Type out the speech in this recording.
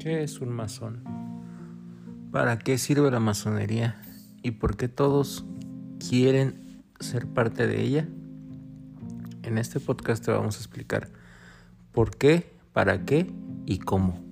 ¿Qué es un masón? ¿Para qué sirve la masonería? ¿Y por qué todos quieren ser parte de ella? En este podcast te vamos a explicar por qué, para qué y cómo.